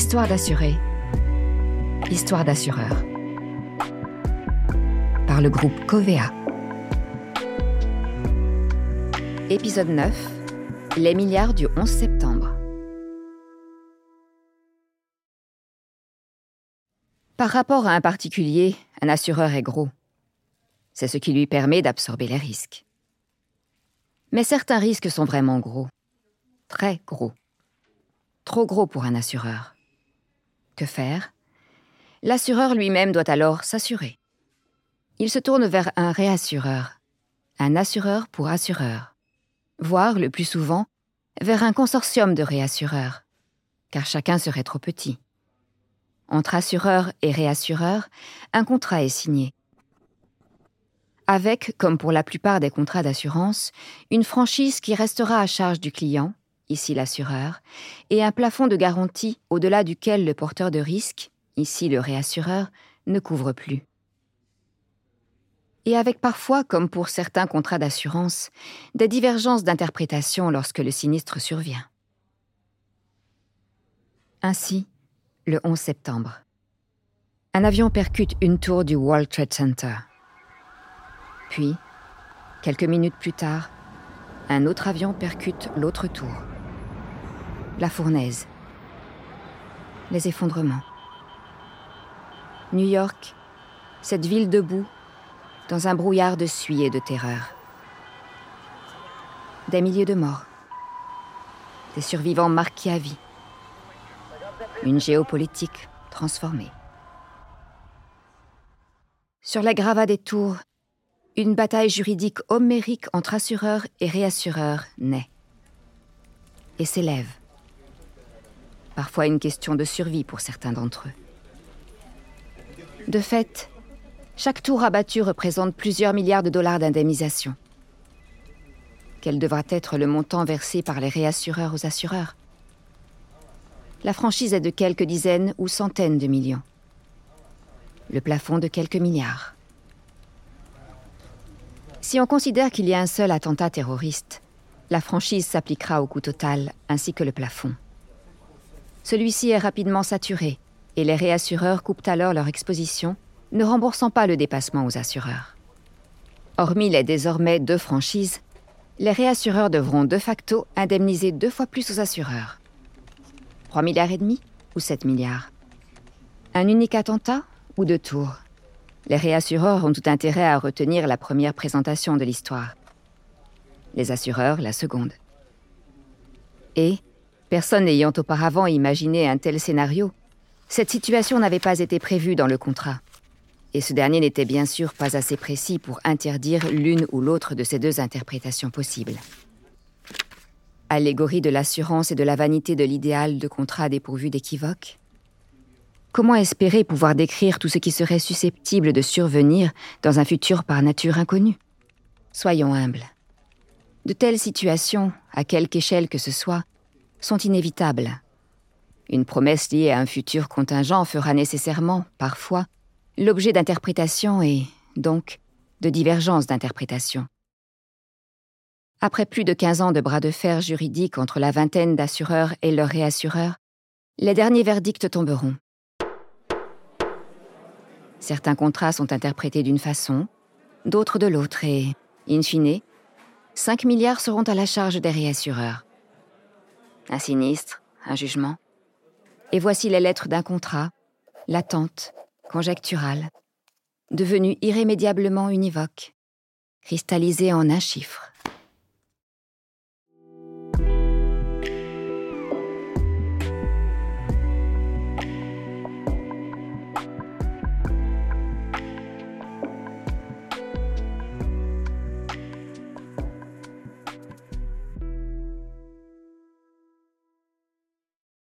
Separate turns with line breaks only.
Histoire d'assurer. Histoire d'assureur. Par le groupe Covea. Épisode 9. Les milliards du 11 septembre. Par rapport à un particulier, un assureur est gros. C'est ce qui lui permet d'absorber les risques. Mais certains risques sont vraiment gros. Très gros. Trop gros pour un assureur. Que faire? L'assureur lui-même doit alors s'assurer. Il se tourne vers un réassureur, un assureur pour assureur, voire le plus souvent vers un consortium de réassureurs, car chacun serait trop petit. Entre assureur et réassureur, un contrat est signé. Avec, comme pour la plupart des contrats d'assurance, une franchise qui restera à charge du client, ici l'assureur, et un plafond de garantie au-delà duquel le porteur de risque, ici le réassureur, ne couvre plus. Et avec parfois, comme pour certains contrats d'assurance, des divergences d'interprétation lorsque le sinistre survient. Ainsi, le 11 septembre, un avion percute une tour du World Trade Center. Puis, quelques minutes plus tard, un autre avion percute l'autre tour. La fournaise. Les effondrements. New York, cette ville debout, dans un brouillard de suie et de terreur. Des milliers de morts. Des survivants marqués à vie. Une géopolitique transformée. Sur la gravats des tours, une bataille juridique homérique entre assureurs et réassureurs naît et s'élève. Parfois une question de survie pour certains d'entre eux. De fait, chaque tour abattu représente plusieurs milliards de dollars d'indemnisation. Quel devra être le montant versé par les réassureurs aux assureurs? La franchise est de quelques dizaines ou centaines de millions. Le plafond de quelques milliards. Si on considère qu'il y a un seul attentat terroriste, la franchise s'appliquera au coût total ainsi que le plafond. Celui-ci est rapidement saturé et les réassureurs coupent alors leur exposition, ne remboursant pas le dépassement aux assureurs. Hormis les désormais deux franchises, les réassureurs devront de facto indemniser deux fois plus aux assureurs. 3 milliards et demi ou 7 milliards? Un unique attentat ou deux tours? Les réassureurs ont tout intérêt à retenir la première présentation de l'histoire. Les assureurs, la seconde. Et, personne n'ayant auparavant imaginé un tel scénario, cette situation n'avait pas été prévue dans le contrat. Et ce dernier n'était bien sûr pas assez précis pour interdire l'une ou l'autre de ces deux interprétations possibles. Allégorie de l'assurance et de la vanité de l'idéal de contrat dépourvu d'équivoque Comment espérer pouvoir décrire tout ce qui serait susceptible de survenir dans un futur par nature inconnu? Soyons humbles. De telles situations, à quelque échelle que ce soit, sont inévitables. Une promesse liée à un futur contingent fera nécessairement, parfois, l'objet d'interprétations et, donc, de divergences d'interprétation. Après plus de 15 ans de bras de fer juridiques entre la vingtaine d'assureurs et leurs réassureurs, les derniers verdicts tomberont. Certains contrats sont interprétés d'une façon, d'autres de l'autre, et, in fine, 5 milliards seront à la charge des réassureurs. Un sinistre, un jugement. Et voici les lettres d'un contrat, latente, conjecturale, devenu irrémédiablement univoque, cristallisé en un chiffre.